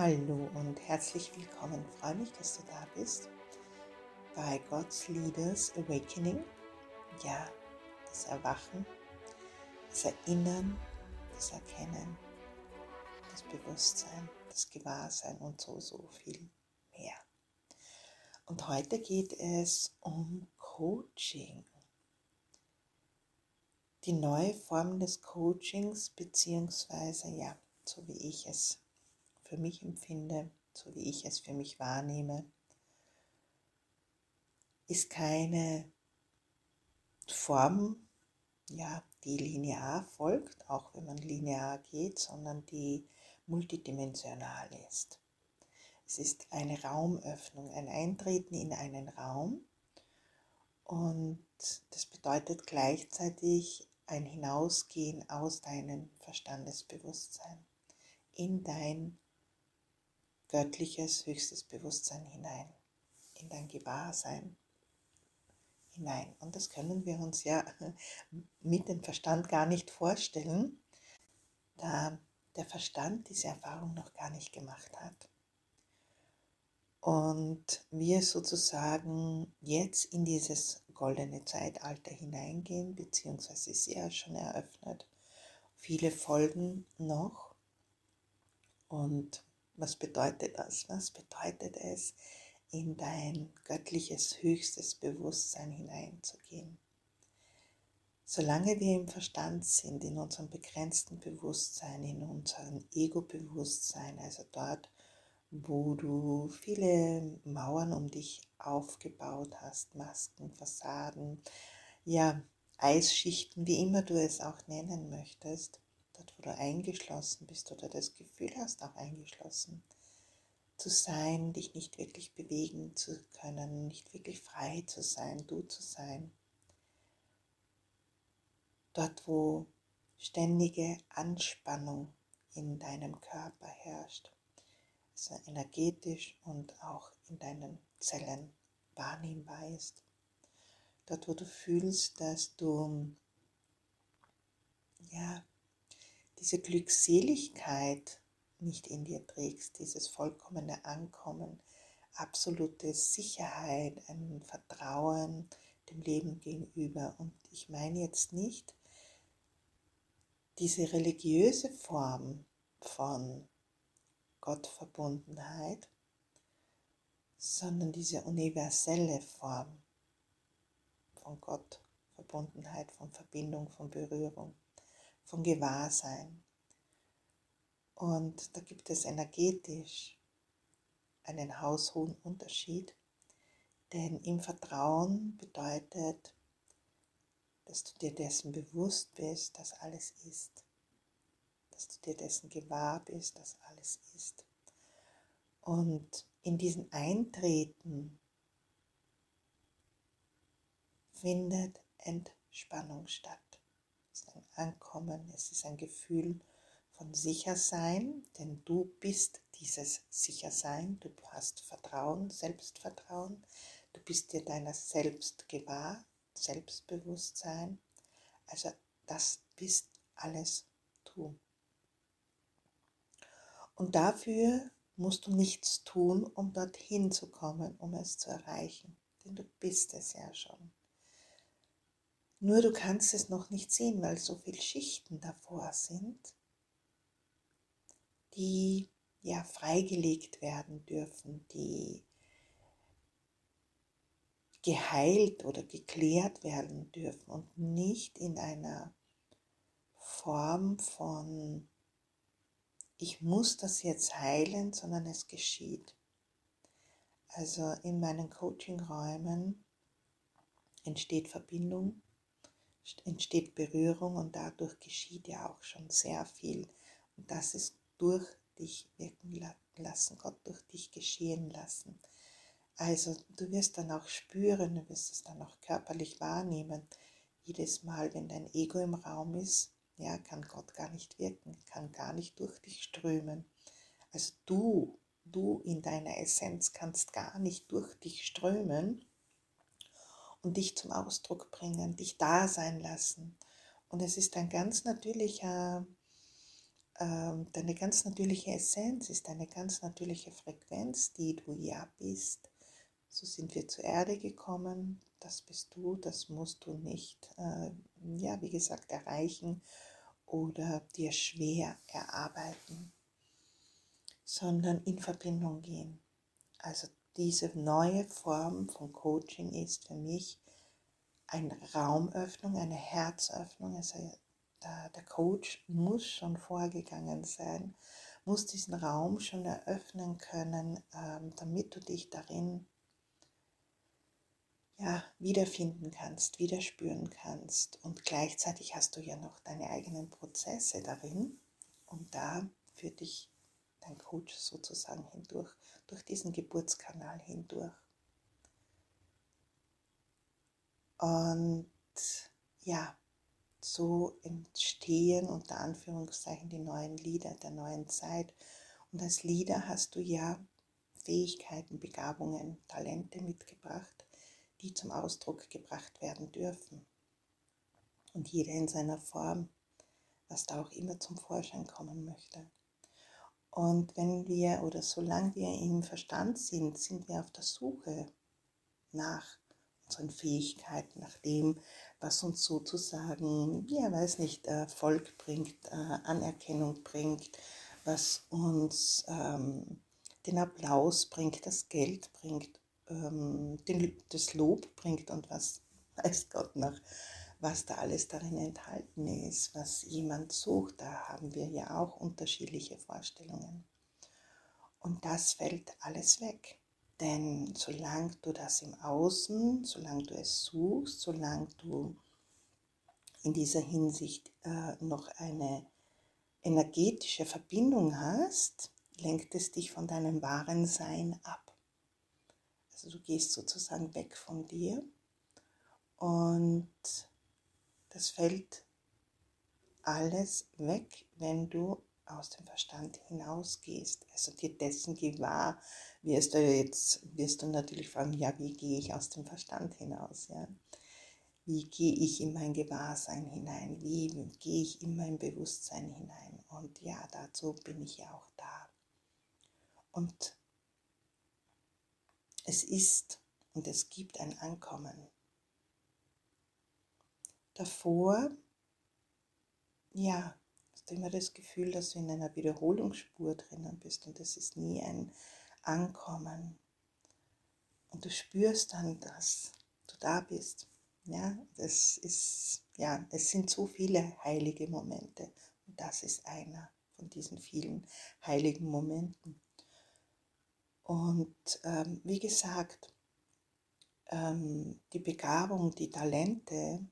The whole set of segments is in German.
Hallo und herzlich willkommen. Ich freue mich, dass du da bist bei God's Leaders Awakening. Ja, das Erwachen, das Erinnern, das Erkennen, das Bewusstsein, das Gewahrsein und so, so viel mehr. Und heute geht es um Coaching. Die neue Form des Coachings, beziehungsweise ja, so wie ich es für mich empfinde, so wie ich es für mich wahrnehme, ist keine Form, ja, die linear folgt, auch wenn man linear geht, sondern die multidimensional ist. Es ist eine Raumöffnung, ein Eintreten in einen Raum und das bedeutet gleichzeitig ein Hinausgehen aus deinem Verstandesbewusstsein in dein göttliches, höchstes Bewusstsein hinein, in dein Gewahrsein hinein. Und das können wir uns ja mit dem Verstand gar nicht vorstellen, da der Verstand diese Erfahrung noch gar nicht gemacht hat. Und wir sozusagen jetzt in dieses goldene Zeitalter hineingehen, beziehungsweise ist ja schon eröffnet. Viele folgen noch. Und was bedeutet das? Was bedeutet es, in dein göttliches höchstes Bewusstsein hineinzugehen? Solange wir im Verstand sind, in unserem begrenzten Bewusstsein, in unserem Ego-Bewusstsein, also dort, wo du viele Mauern um dich aufgebaut hast, Masken, Fassaden, ja, Eisschichten, wie immer du es auch nennen möchtest, dort wo du eingeschlossen bist oder das Gefühl hast, auch eingeschlossen zu sein, dich nicht wirklich bewegen zu können, nicht wirklich frei zu sein, du zu sein. Dort, wo ständige Anspannung in deinem Körper herrscht, also energetisch und auch in deinen Zellen wahrnehmbar ist. Dort, wo du fühlst, dass du ja diese Glückseligkeit nicht in dir trägst, dieses vollkommene Ankommen, absolute Sicherheit, ein Vertrauen dem Leben gegenüber. Und ich meine jetzt nicht diese religiöse Form von Gottverbundenheit, sondern diese universelle Form von Gottverbundenheit, von Verbindung, von Berührung von Gewahrsein. Und da gibt es energetisch einen haushohen Unterschied, denn im Vertrauen bedeutet, dass du dir dessen bewusst bist, dass alles ist, dass du dir dessen gewahr bist, dass alles ist. Und in diesem Eintreten findet Entspannung statt Ankommen, es ist ein Gefühl von Sichersein, denn du bist dieses Sichersein, du hast Vertrauen, Selbstvertrauen, du bist dir deiner selbst gewahr, Selbstbewusstsein, also das bist alles du. Und dafür musst du nichts tun, um dorthin zu kommen, um es zu erreichen, denn du bist es ja schon. Nur du kannst es noch nicht sehen, weil so viele Schichten davor sind, die ja freigelegt werden dürfen, die geheilt oder geklärt werden dürfen und nicht in einer Form von ich muss das jetzt heilen, sondern es geschieht. Also in meinen Coaching-Räumen entsteht Verbindung entsteht Berührung und dadurch geschieht ja auch schon sehr viel. Und das ist durch dich wirken lassen, Gott durch dich geschehen lassen. Also du wirst dann auch spüren, du wirst es dann auch körperlich wahrnehmen. Jedes Mal, wenn dein Ego im Raum ist, ja, kann Gott gar nicht wirken, kann gar nicht durch dich strömen. Also du, du in deiner Essenz kannst gar nicht durch dich strömen, und dich zum Ausdruck bringen, dich da sein lassen. Und es ist ein ganz natürlicher ähm, deine ganz natürliche Essenz, ist eine ganz natürliche Frequenz, die du ja bist. So sind wir zur Erde gekommen, das bist du, das musst du nicht, äh, ja, wie gesagt, erreichen oder dir schwer erarbeiten, sondern in Verbindung gehen. Also diese neue Form von Coaching ist für mich eine Raumöffnung, eine Herzöffnung. Also der, der Coach muss schon vorgegangen sein, muss diesen Raum schon eröffnen können, ähm, damit du dich darin ja, wiederfinden kannst, wieder spüren kannst. Und gleichzeitig hast du ja noch deine eigenen Prozesse darin. Und da führt dich dein Coach sozusagen hindurch, durch diesen Geburtskanal hindurch. Und ja, so entstehen unter Anführungszeichen die neuen Lieder der neuen Zeit. Und als Lieder hast du ja Fähigkeiten, Begabungen, Talente mitgebracht, die zum Ausdruck gebracht werden dürfen. Und jeder in seiner Form, was da auch immer zum Vorschein kommen möchte. Und wenn wir oder solange wir im Verstand sind, sind wir auf der Suche nach unseren Fähigkeiten, nach dem, was uns sozusagen, ja, weiß nicht, Erfolg bringt, äh, Anerkennung bringt, was uns ähm, den Applaus bringt, das Geld bringt ähm, den, das Lob bringt und was weiß Gott nach, was da alles darin enthalten ist, was jemand sucht. Da haben wir ja auch unterschiedliche Vorstellungen. Und das fällt alles weg. Denn solange du das im Außen, solange du es suchst, solange du in dieser Hinsicht äh, noch eine energetische Verbindung hast, lenkt es dich von deinem wahren Sein ab. Also du gehst sozusagen weg von dir und das fällt alles weg, wenn du aus dem Verstand hinausgehst. Also dir dessen gewahr wirst du jetzt, wirst du natürlich fragen, ja, wie gehe ich aus dem Verstand hinaus? Ja? Wie gehe ich in mein Gewahrsein hinein? Wie gehe ich in mein Bewusstsein hinein? Und ja, dazu bin ich ja auch da. Und es ist und es gibt ein Ankommen. Davor, ja, hast du immer das Gefühl, dass du in einer Wiederholungsspur drinnen bist und es ist nie ein Ankommen. Und du spürst dann, dass du da bist. Ja, das ist, ja, es sind so viele heilige Momente und das ist einer von diesen vielen heiligen Momenten. Und ähm, wie gesagt, ähm, die Begabung, die Talente,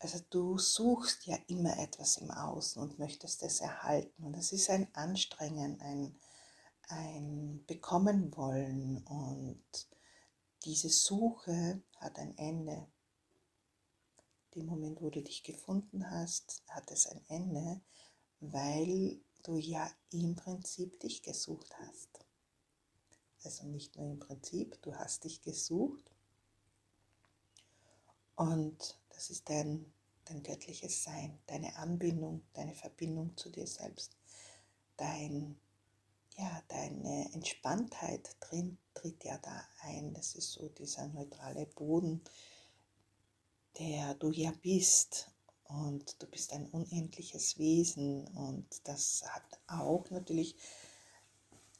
also du suchst ja immer etwas im Außen und möchtest es erhalten. Und es ist ein Anstrengen, ein, ein Bekommen wollen. Und diese Suche hat ein Ende. Dem Moment, wo du dich gefunden hast, hat es ein Ende, weil du ja im Prinzip dich gesucht hast. Also nicht nur im Prinzip, du hast dich gesucht. Und das ist dein, dein göttliches Sein, deine Anbindung, deine Verbindung zu dir selbst, dein, ja, deine Entspanntheit drin tritt ja da ein. Das ist so dieser neutrale Boden, der du ja bist. Und du bist ein unendliches Wesen und das hat auch natürlich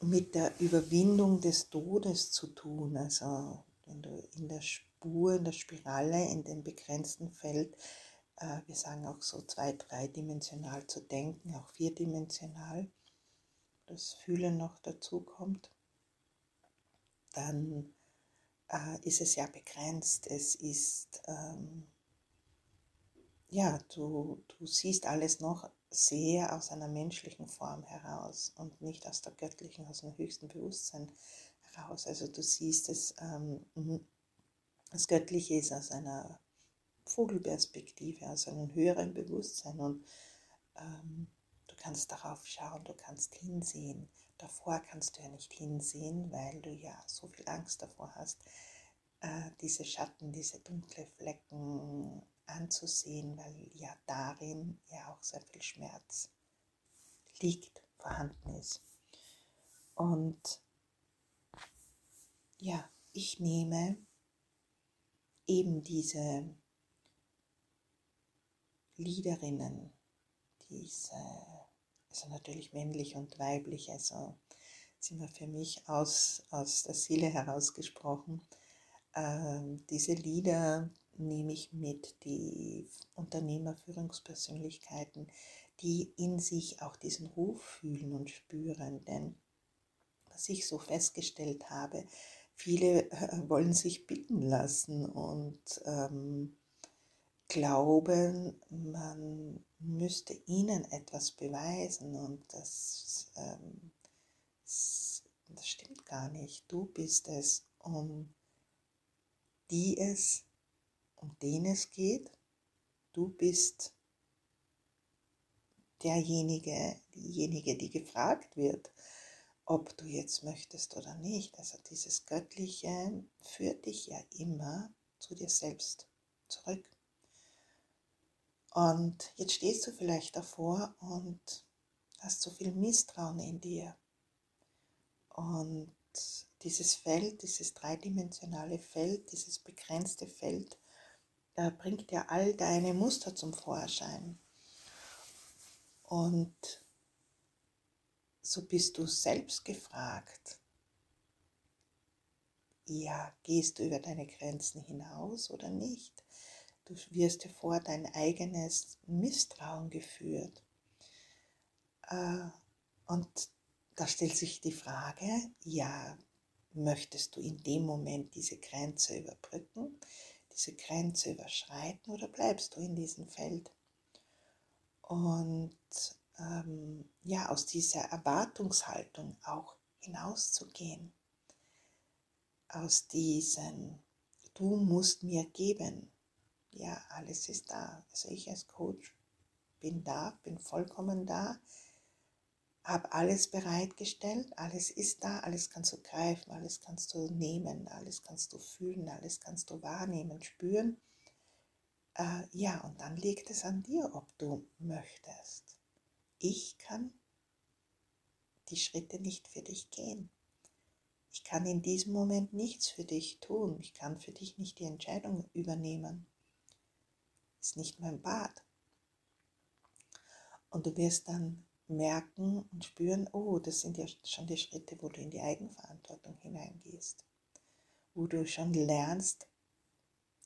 mit der Überwindung des Todes zu tun. Also wenn du in der Spur, in der Spirale, in dem begrenzten Feld, äh, wir sagen auch so zwei-, dreidimensional zu denken, auch vierdimensional, das Fühlen noch dazu kommt, dann äh, ist es ja begrenzt. Es ist, ähm, ja, du, du siehst alles noch sehr aus einer menschlichen Form heraus und nicht aus der göttlichen, aus dem höchsten Bewusstsein heraus. Also du siehst es, ähm, das Göttliche ist aus einer Vogelperspektive, aus einem höheren Bewusstsein und ähm, du kannst darauf schauen, du kannst hinsehen. Davor kannst du ja nicht hinsehen, weil du ja so viel Angst davor hast, äh, diese Schatten, diese dunkle Flecken anzusehen, weil ja darin ja auch sehr viel Schmerz liegt, vorhanden ist. Und ja, ich nehme eben diese Liederinnen, diese, also natürlich männlich und weiblich, also sind wir für mich aus, aus der Seele herausgesprochen. Ähm, diese Lieder nehme ich mit, die Unternehmerführungspersönlichkeiten, die in sich auch diesen Ruf fühlen und spüren. Denn was ich so festgestellt habe, viele äh, wollen sich bitten lassen und ähm, glauben, man müsste ihnen etwas beweisen und das, ähm, das stimmt gar nicht. Du bist es, um die es, um den es geht. Du bist derjenige, diejenige, die gefragt wird, ob du jetzt möchtest oder nicht. Also dieses Göttliche führt dich ja immer zu dir selbst zurück. Und jetzt stehst du vielleicht davor und hast so viel Misstrauen in dir. Und dieses Feld, dieses dreidimensionale Feld, dieses begrenzte Feld, da bringt dir all deine Muster zum Vorschein. Und so bist du selbst gefragt. Ja, gehst du über deine Grenzen hinaus oder nicht? Du wirst dir vor dein eigenes Misstrauen geführt. Äh, und da stellt sich die Frage, ja, möchtest du in dem Moment diese Grenze überbrücken, diese Grenze überschreiten oder bleibst du in diesem Feld? Und ähm, ja, aus dieser Erwartungshaltung auch hinauszugehen, aus diesem, du musst mir geben, ja, alles ist da. Also ich als Coach bin da, bin vollkommen da, habe alles bereitgestellt, alles ist da, alles kannst du greifen, alles kannst du nehmen, alles kannst du fühlen, alles kannst du wahrnehmen, spüren. Äh, ja, und dann liegt es an dir, ob du möchtest. Ich kann die Schritte nicht für dich gehen. Ich kann in diesem Moment nichts für dich tun. Ich kann für dich nicht die Entscheidung übernehmen ist nicht mein Bad. Und du wirst dann merken und spüren, oh, das sind ja schon die Schritte, wo du in die Eigenverantwortung hineingehst, wo du schon lernst,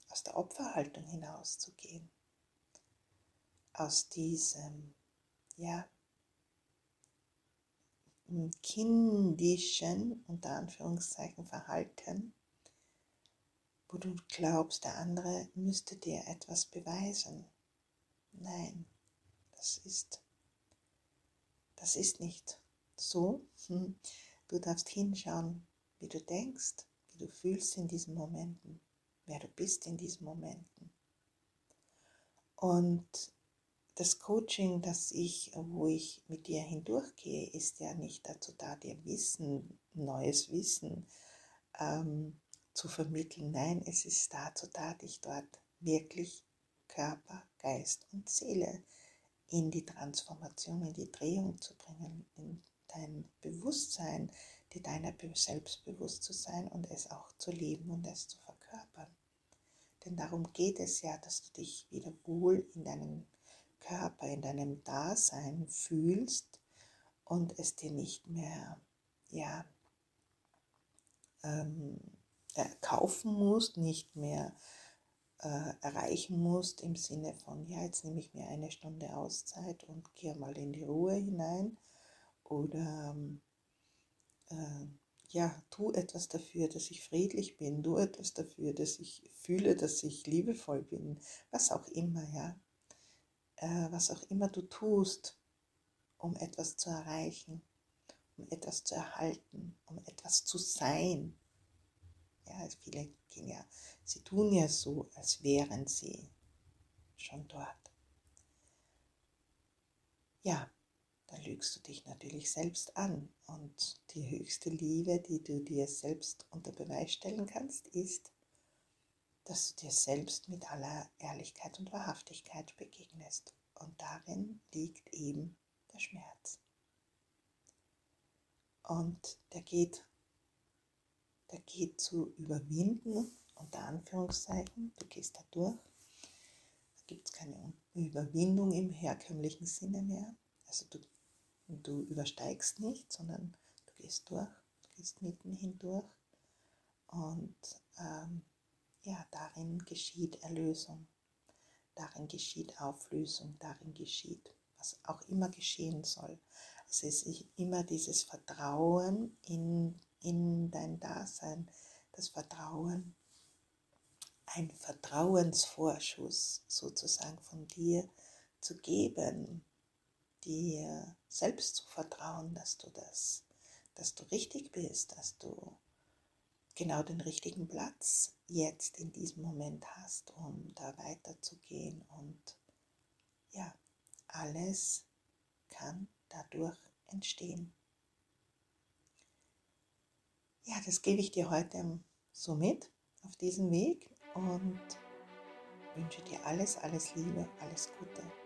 aus der Opferhaltung hinauszugehen, aus diesem, ja, kindischen, unter Anführungszeichen, Verhalten, wo du glaubst, der andere müsste dir etwas beweisen. Nein, das ist, das ist nicht so. Hm. Du darfst hinschauen, wie du denkst, wie du fühlst in diesen Momenten, wer du bist in diesen Momenten. Und das Coaching, das ich, wo ich mit dir hindurchgehe, ist ja nicht dazu da, dir Wissen, neues Wissen ähm, zu vermitteln. Nein, es ist dazu da, dich dort wirklich Körper, Geist und Seele in die Transformation, in die Drehung zu bringen, in dein Bewusstsein, dir deiner selbst bewusst zu sein und es auch zu leben und es zu verkörpern. Denn darum geht es ja, dass du dich wieder wohl in deinem Körper, in deinem Dasein fühlst und es dir nicht mehr, ja, ähm, kaufen musst, nicht mehr äh, erreichen musst im Sinne von, ja, jetzt nehme ich mir eine Stunde Auszeit und gehe mal in die Ruhe hinein oder äh, ja, tu etwas dafür, dass ich friedlich bin, tu etwas dafür, dass ich fühle, dass ich liebevoll bin, was auch immer, ja, was auch immer du tust, um etwas zu erreichen, um etwas zu erhalten, um etwas zu sein, ja, viele gehen ja, sie tun ja so, als wären sie schon dort. Ja, da lügst du dich natürlich selbst an. Und die höchste Liebe, die du dir selbst unter Beweis stellen kannst, ist, dass du dir selbst mit aller Ehrlichkeit und Wahrhaftigkeit begegnest. Und darin liegt eben der Schmerz. Und der geht, der geht zu überwinden, unter Anführungszeichen, du gehst da durch. Da gibt es keine Überwindung im herkömmlichen Sinne mehr. Also du, du übersteigst nicht, sondern du gehst durch, du gehst mitten hindurch. Und ähm, ja, darin geschieht Erlösung, darin geschieht Auflösung, darin geschieht, was auch immer geschehen soll. Es ist immer dieses Vertrauen in, in dein Dasein, das Vertrauen, ein Vertrauensvorschuss sozusagen von dir zu geben, dir selbst zu vertrauen, dass du das, dass du richtig bist, dass du genau den richtigen Platz jetzt in diesem Moment hast, um da weiterzugehen. Und ja, alles kann dadurch entstehen. Ja, das gebe ich dir heute so mit auf diesem Weg und wünsche dir alles, alles Liebe, alles Gute.